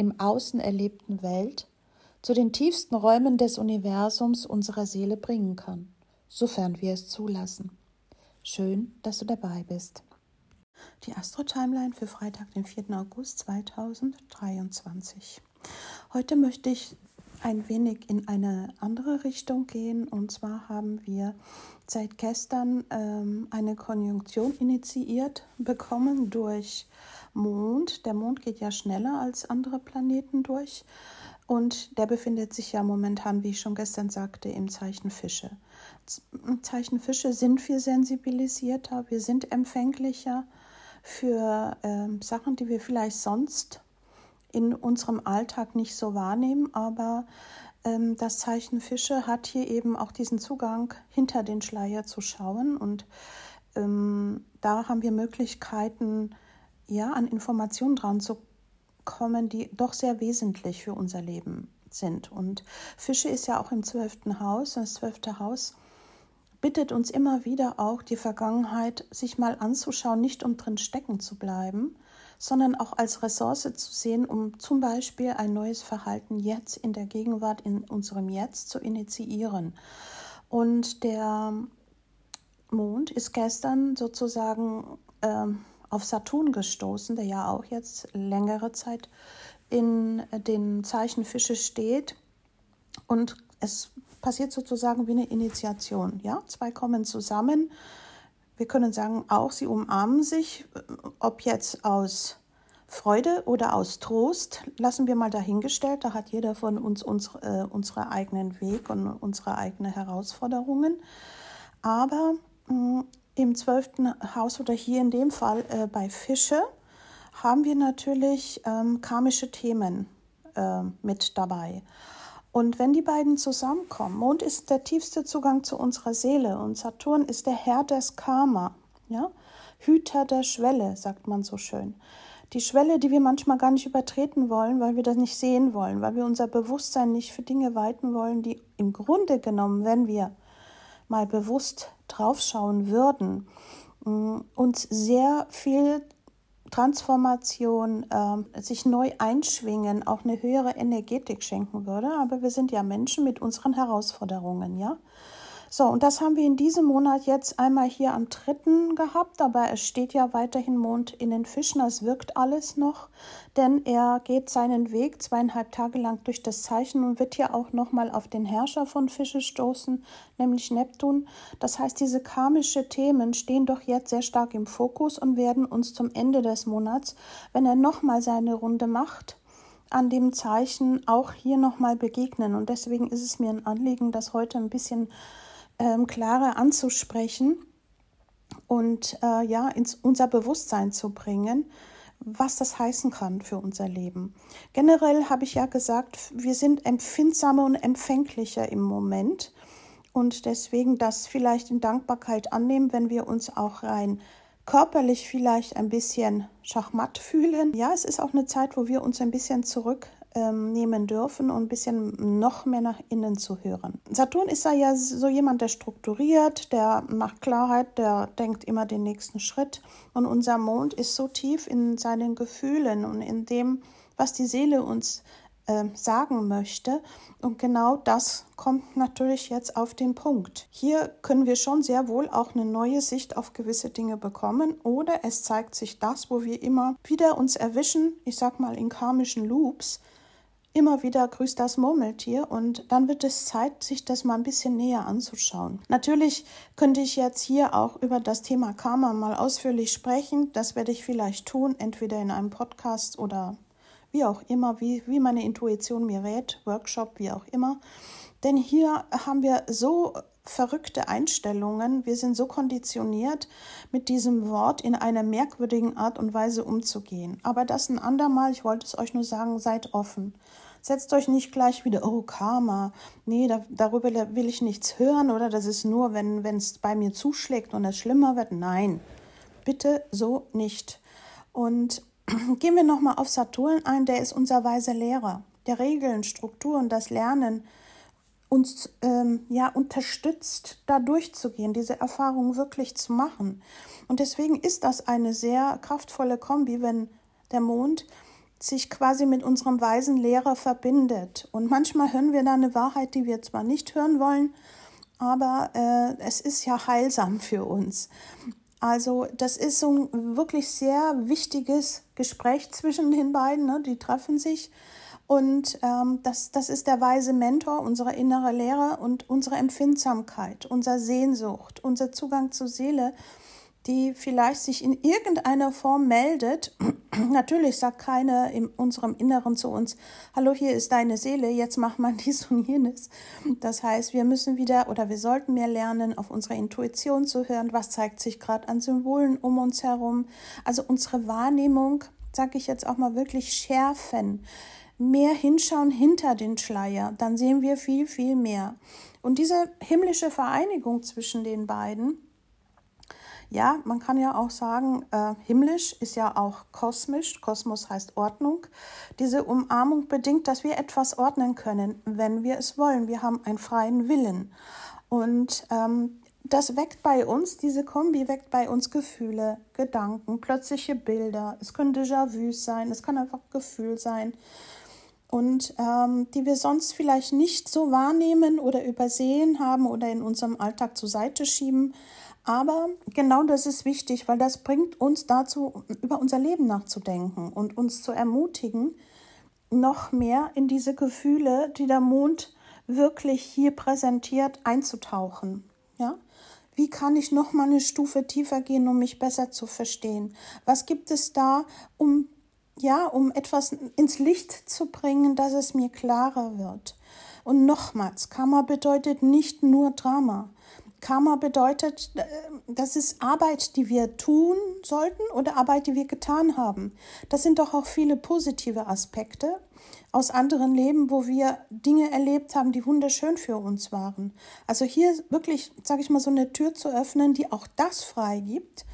im Außen erlebten Welt zu den tiefsten Räumen des Universums unserer Seele bringen kann, sofern wir es zulassen. Schön, dass du dabei bist. Die Astro-Timeline für Freitag, den 4. August 2023. Heute möchte ich ein wenig in eine andere Richtung gehen. Und zwar haben wir seit gestern ähm, eine Konjunktion initiiert bekommen durch Mond. Der Mond geht ja schneller als andere Planeten durch. Und der befindet sich ja momentan, wie ich schon gestern sagte, im Zeichen Fische. Im Zeichen Fische sind wir sensibilisierter, wir sind empfänglicher für äh, Sachen, die wir vielleicht sonst in unserem Alltag nicht so wahrnehmen, aber ähm, das Zeichen Fische hat hier eben auch diesen Zugang, hinter den Schleier zu schauen und ähm, da haben wir Möglichkeiten, ja, an Informationen dran zu kommen, die doch sehr wesentlich für unser Leben sind. Und Fische ist ja auch im zwölften Haus. Das zwölfte Haus bittet uns immer wieder auch, die Vergangenheit sich mal anzuschauen, nicht um drin stecken zu bleiben, sondern auch als Ressource zu sehen, um zum Beispiel ein neues Verhalten jetzt in der Gegenwart, in unserem Jetzt zu initiieren. Und der Mond ist gestern sozusagen äh, auf Saturn gestoßen, der ja auch jetzt längere Zeit in den Zeichen Fische steht. Und es passiert sozusagen wie eine Initiation. Ja? Zwei kommen zusammen wir können sagen, auch sie umarmen sich, ob jetzt aus Freude oder aus Trost, lassen wir mal dahingestellt. Da hat jeder von uns unsere, äh, unsere eigenen Weg und unsere eigenen Herausforderungen. Aber mh, mm, im zwölften Haus oder hier in dem Fall äh, bei Fische haben wir natürlich ähm, karmische Themen äh, mit dabei. Und wenn die beiden zusammenkommen, Mond ist der tiefste Zugang zu unserer Seele und Saturn ist der Herr des Karma, ja? Hüter der Schwelle, sagt man so schön. Die Schwelle, die wir manchmal gar nicht übertreten wollen, weil wir das nicht sehen wollen, weil wir unser Bewusstsein nicht für Dinge weiten wollen, die im Grunde genommen, wenn wir mal bewusst draufschauen würden, mm, uns sehr viel Transformation, äh, sich neu einschwingen, auch eine höhere Energetik schenken würde. Aber wir sind ja Menschen mit unseren Herausforderungen, ja. So, und das haben wir in diesem Monat jetzt einmal hier am dritten gehabt, aber es steht ja weiterhin Mond in den Fischen, es wirkt alles noch, denn er geht seinen Weg zweieinhalb Tage lang durch das Zeichen und wird ja auch nochmal auf den Herrscher von Fische stoßen, nämlich Neptun. Das heißt, diese karmische Themen stehen doch jetzt sehr stark im Fokus und werden uns zum Ende des Monats, wenn er nochmal seine Runde macht, an dem Zeichen auch hier nochmal begegnen. Und deswegen ist es mir ein Anliegen, das heute ein bisschen ähm, klarer anzusprechen und äh, ja, ins unser Bewusstsein zu bringen, was das heißen kann für unser Leben. Generell habe ich ja gesagt, wir sind empfindsamer und empfänglicher im Moment und deswegen das vielleicht in Dankbarkeit annehmen, wenn wir uns auch rein körperlich vielleicht ein bisschen schachmatt fühlen. Ja, es ist auch eine Zeit, wo wir uns ein bisschen zurück ähm, nehmen dürfen und ein bisschen noch mehr nach innen zu hören. Saturn ist ja so jemand, der strukturiert, der macht Klarheit, der denkt immer den nächsten Schritt. Und unser Mond ist so tief in seinen Gefühlen und in dem, was die Seele uns äh, sagen möchte. Und genau das kommt natürlich jetzt auf den Punkt. Hier können wir schon sehr wohl auch eine neue Sicht auf gewisse Dinge bekommen oder es zeigt sich das, wo wir immer wieder uns erwischen, ich sag mal in karmischen Loops, immer wieder grüßt das Murmeltier und dann wird es Zeit, sich das mal ein bisschen näher anzuschauen. Natürlich könnte ich jetzt hier auch über das Thema Karma mal ausführlich sprechen. Das werde ich vielleicht tun, entweder in einem Podcast oder wie auch immer, wie, wie meine Intuition mir rät, Workshop, wie auch immer. Denn hier haben wir so verrückte Einstellungen. Wir sind so konditioniert, mit diesem Wort in einer merkwürdigen Art und Weise umzugehen. Aber das ein andermal. Ich wollte es euch nur sagen, seid offen. Setzt euch nicht gleich wieder, oh Karma, nee, da, darüber will ich nichts hören oder das ist nur, wenn es bei mir zuschlägt und es schlimmer wird. Nein, bitte so nicht. Und gehen wir nochmal auf Saturn ein, der ist unser weise Lehrer, der Regeln, Strukturen, das Lernen uns ähm, ja unterstützt, da durchzugehen, diese Erfahrung wirklich zu machen. Und deswegen ist das eine sehr kraftvolle Kombi, wenn der Mond sich quasi mit unserem weisen Lehrer verbindet. Und manchmal hören wir da eine Wahrheit, die wir zwar nicht hören wollen, aber äh, es ist ja heilsam für uns. Also das ist so ein wirklich sehr wichtiges Gespräch zwischen den beiden. Ne? Die treffen sich und ähm, das, das ist der weise Mentor, unsere innere Lehre und unsere Empfindsamkeit, unsere Sehnsucht, unser Zugang zur Seele, die vielleicht sich in irgendeiner Form meldet. Natürlich sagt keiner in unserem Inneren zu uns, hallo, hier ist deine Seele, jetzt mach mal dies und jenes. Das heißt, wir müssen wieder oder wir sollten mehr lernen, auf unsere Intuition zu hören, was zeigt sich gerade an Symbolen um uns herum. Also unsere Wahrnehmung, sage ich jetzt auch mal wirklich schärfen mehr hinschauen hinter den Schleier, dann sehen wir viel, viel mehr. Und diese himmlische Vereinigung zwischen den beiden, ja, man kann ja auch sagen, äh, himmlisch ist ja auch kosmisch. Kosmos heißt Ordnung. Diese Umarmung bedingt, dass wir etwas ordnen können, wenn wir es wollen. Wir haben einen freien Willen. Und ähm, das weckt bei uns, diese Kombi weckt bei uns Gefühle, Gedanken, plötzliche Bilder. Es können Déjà-vus sein, es kann einfach Gefühl sein und ähm, die wir sonst vielleicht nicht so wahrnehmen oder übersehen haben oder in unserem Alltag zur Seite schieben. Aber genau das ist wichtig, weil das bringt uns dazu, über unser Leben nachzudenken und uns zu ermutigen, noch mehr in diese Gefühle, die der Mond wirklich hier präsentiert, einzutauchen. Ja? Wie kann ich noch mal eine Stufe tiefer gehen, um mich besser zu verstehen? Was gibt es da, um ja, um etwas ins Licht zu bringen, dass es mir klarer wird. Und nochmals, Karma bedeutet nicht nur Drama. Karma bedeutet, äh, das ist Arbeit, die wir tun sollten oder Arbeit, die wir getan haben. Das sind doch auch viele positive Aspekte aus anderen Leben, wo wir Dinge erlebt haben, die wunderschön für uns waren. Also hier wirklich, sage ich mal, so eine Tür zu öffnen, die auch das freigibt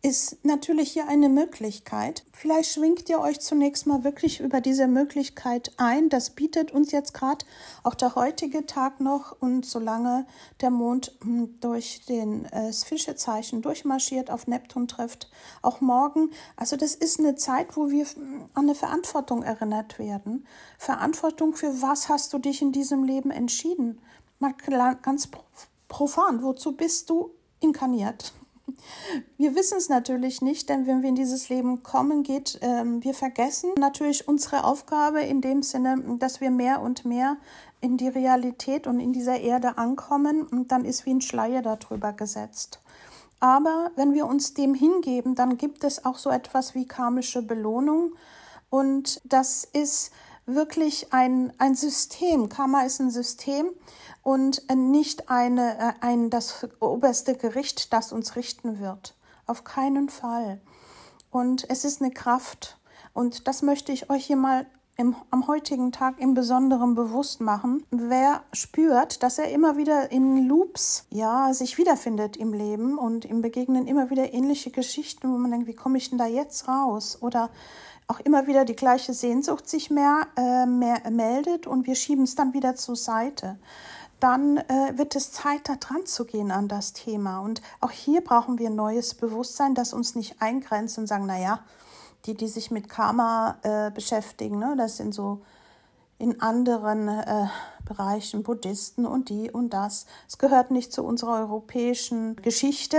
ist natürlich hier eine Möglichkeit. Vielleicht schwingt ihr euch zunächst mal wirklich über diese Möglichkeit ein. Das bietet uns jetzt gerade auch der heutige Tag noch. Und solange der Mond hm, durch den äh, Fischezeichen durchmarschiert, auf Neptun trifft, auch morgen. Also das ist eine Zeit, wo wir hm, an eine Verantwortung erinnert werden. Verantwortung für was hast du dich in diesem Leben entschieden? Mal ganz profan, wozu bist du inkarniert? Wir wissen es natürlich nicht, denn wenn wir in dieses Leben kommen, geht, ähm, wir vergessen natürlich unsere Aufgabe in dem Sinne, dass wir mehr und mehr in die Realität und in dieser Erde ankommen und dann ist wie ein Schleier darüber gesetzt. Aber wenn wir uns dem hingeben, dann gibt es auch so etwas wie karmische Belohnung und das ist wirklich ein, ein System. Karma ist ein System und nicht eine, äh, ein, das oberste Gericht, das uns richten wird. Auf keinen Fall. Und es ist eine Kraft. Und das möchte ich euch hier mal im, am heutigen Tag im Besonderen bewusst machen. Wer spürt, dass er immer wieder in Loops ja, sich wiederfindet im Leben und im Begegnen immer wieder ähnliche Geschichten, wo man denkt, wie komme ich denn da jetzt raus? Oder auch immer wieder die gleiche Sehnsucht sich mehr, äh, mehr meldet und wir schieben es dann wieder zur Seite. Dann äh, wird es Zeit, da dran zu gehen an das Thema. Und auch hier brauchen wir neues Bewusstsein, das uns nicht eingrenzt und sagen, naja, die, die sich mit Karma äh, beschäftigen, ne, das sind so in anderen äh, Bereichen Buddhisten und die und das. Es gehört nicht zu unserer europäischen Geschichte,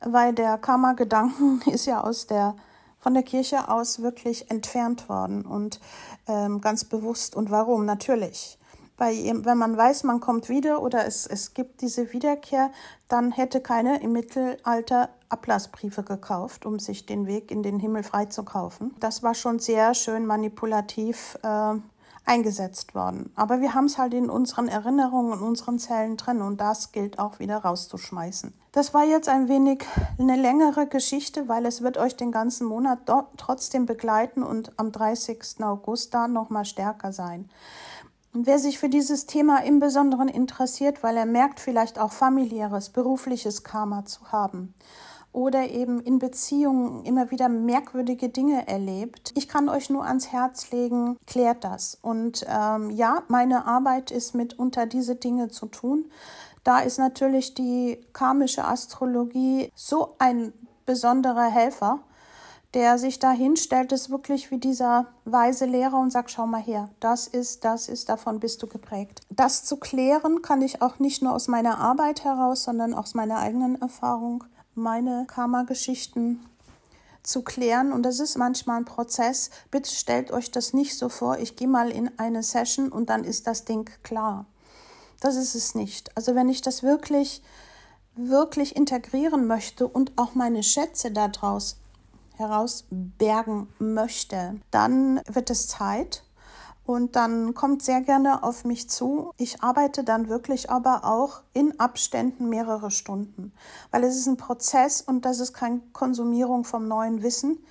weil der Karma-Gedanken ist ja aus der von der Kirche aus wirklich entfernt worden und ähm, ganz bewusst. Und warum? Natürlich. Weil wenn man weiß, man kommt wieder oder es, es gibt diese Wiederkehr, dann hätte keiner im Mittelalter Ablassbriefe gekauft, um sich den Weg in den Himmel freizukaufen. Das war schon sehr schön manipulativ äh, eingesetzt worden. Aber wir haben es halt in unseren Erinnerungen und unseren Zellen drin und das gilt auch wieder rauszuschmeißen. Das war jetzt ein wenig eine längere Geschichte, weil es wird euch den ganzen Monat trotzdem begleiten und am 30. August da nochmal stärker sein. Und wer sich für dieses Thema im Besonderen interessiert, weil er merkt vielleicht auch familiäres, berufliches Karma zu haben oder eben in Beziehungen immer wieder merkwürdige Dinge erlebt. Ich kann euch nur ans Herz legen, klärt das. Und ähm, ja, meine Arbeit ist mitunter diese Dinge zu tun. Da ist natürlich die karmische Astrologie so ein besonderer Helfer, der sich da hinstellt, ist wirklich wie dieser weise Lehrer und sagt, schau mal her, das ist, das ist, davon bist du geprägt. Das zu klären kann ich auch nicht nur aus meiner Arbeit heraus, sondern aus meiner eigenen Erfahrung meine Karma-Geschichten zu klären. Und das ist manchmal ein Prozess. Bitte stellt euch das nicht so vor, ich gehe mal in eine Session und dann ist das Ding klar. Das ist es nicht. Also wenn ich das wirklich, wirklich integrieren möchte und auch meine Schätze daraus herausbergen möchte, dann wird es Zeit. Und dann kommt sehr gerne auf mich zu. Ich arbeite dann wirklich aber auch in Abständen mehrere Stunden, weil es ist ein Prozess und das ist keine Konsumierung vom neuen Wissen,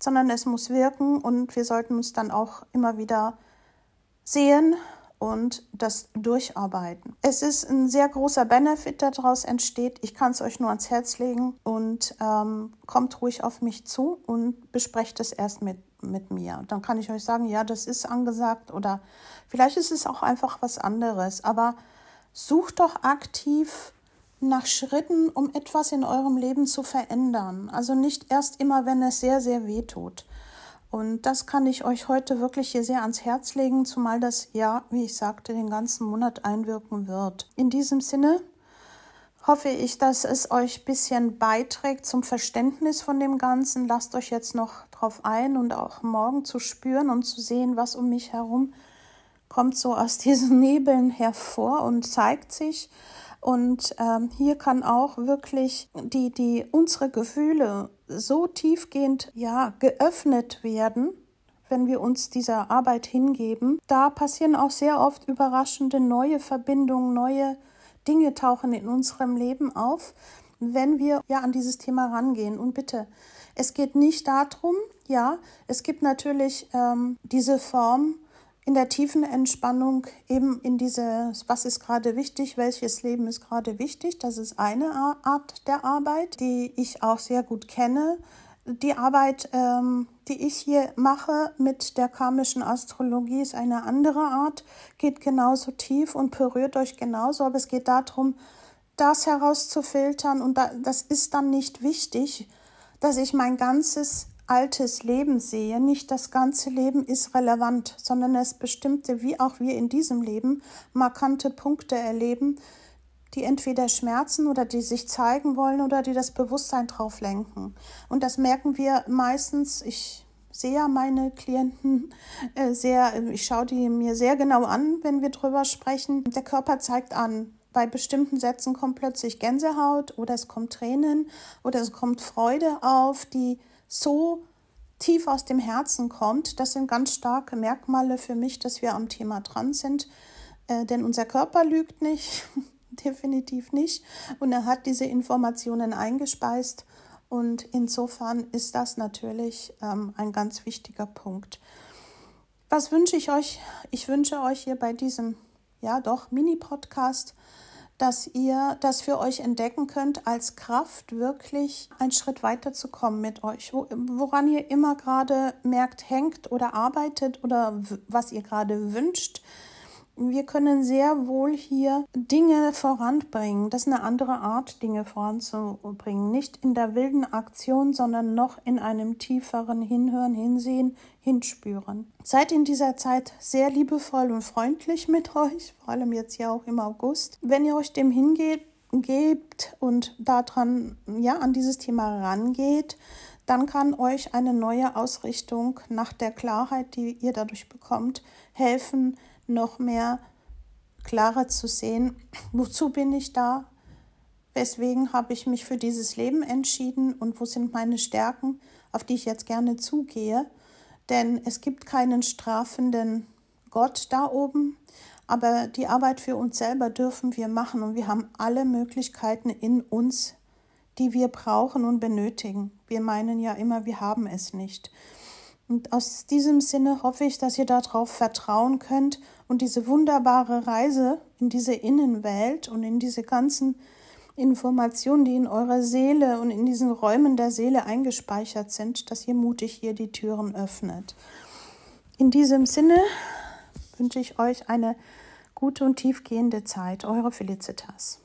sondern es muss wirken und wir sollten uns dann auch immer wieder sehen und das durcharbeiten. Es ist ein sehr großer Benefit, der daraus entsteht. Ich kann es euch nur ans Herz legen und ähm, kommt ruhig auf mich zu und besprecht es erst mit mit mir. Dann kann ich euch sagen, ja, das ist angesagt oder vielleicht ist es auch einfach was anderes. Aber sucht doch aktiv nach Schritten, um etwas in eurem Leben zu verändern. Also nicht erst immer, wenn es sehr, sehr weh tut. Und das kann ich euch heute wirklich hier sehr ans Herz legen, zumal das ja, wie ich sagte, den ganzen Monat einwirken wird. In diesem Sinne hoffe ich, dass es euch ein bisschen beiträgt zum Verständnis von dem Ganzen. Lasst euch jetzt noch drauf ein und auch morgen zu spüren und zu sehen, was um mich herum kommt so aus diesen Nebeln hervor und zeigt sich. Und ähm, hier kann auch wirklich die, die unsere Gefühle so tiefgehend ja geöffnet werden, wenn wir uns dieser Arbeit hingeben. Da passieren auch sehr oft überraschende neue Verbindungen, neue Dinge tauchen in unserem Leben auf, wenn wir ja an dieses Thema rangehen. Und bitte, es geht nicht darum, ja, es gibt natürlich ähm, diese Form in der tiefen Entspannung eben in diese, was ist gerade wichtig, welches Leben ist gerade wichtig. Das ist eine Art der Arbeit, die ich auch sehr gut kenne. Die Arbeit, ähm, die ich hier mache mit der karmischen Astrologie, ist eine andere Art, geht genauso tief und berührt euch genauso, aber es geht darum, das herauszufiltern und da, das ist dann nicht wichtig, dass ich mein ganzes altes Leben sehe. Nicht das ganze Leben ist relevant, sondern es bestimmte, wie auch wir in diesem Leben, markante Punkte erleben, die entweder schmerzen oder die sich zeigen wollen oder die das Bewusstsein drauf lenken. Und das merken wir meistens, ich sehe ja meine Klienten äh, sehr, ich schaue die mir sehr genau an, wenn wir drüber sprechen. Der Körper zeigt an, bei bestimmten Sätzen kommt plötzlich Gänsehaut oder es kommt Tränen oder es kommt Freude auf, die so tief aus dem Herzen kommt. Das sind ganz starke Merkmale für mich, dass wir am Thema dran sind. Äh, denn unser Körper lügt nicht, definitiv nicht. Und er hat diese Informationen eingespeist. Und insofern ist das natürlich ähm, ein ganz wichtiger Punkt. Was wünsche ich euch? Ich wünsche euch hier bei diesem, ja doch, Mini-Podcast dass ihr das für euch entdecken könnt, als Kraft wirklich einen Schritt weiter zu kommen mit euch. Woran ihr immer gerade merkt, hängt oder arbeitet oder was ihr gerade wünscht, wir können sehr wohl hier Dinge voranbringen. Das ist eine andere Art, Dinge voranzubringen. Nicht in der wilden Aktion, sondern noch in einem tieferen Hinhören, Hinsehen, Hinspüren. Seid in dieser Zeit sehr liebevoll und freundlich mit euch, vor allem jetzt ja auch im August. Wenn ihr euch dem hingeht, gebt und daran, ja, an dieses Thema rangeht, dann kann euch eine neue Ausrichtung nach der Klarheit, die ihr dadurch bekommt, helfen, noch mehr klarer zu sehen, wozu bin ich da, weswegen habe ich mich für dieses Leben entschieden und wo sind meine Stärken, auf die ich jetzt gerne zugehe. Denn es gibt keinen strafenden Gott da oben, aber die Arbeit für uns selber dürfen wir machen und wir haben alle Möglichkeiten in uns, die wir brauchen und benötigen. Wir meinen ja immer, wir haben es nicht. Und aus diesem Sinne hoffe ich, dass ihr darauf vertrauen könnt und diese wunderbare Reise in diese Innenwelt und in diese ganzen Informationen, die in eurer Seele und in diesen Räumen der Seele eingespeichert sind, dass ihr mutig hier die Türen öffnet. In diesem Sinne wünsche ich euch eine gute und tiefgehende Zeit. Eure Felicitas.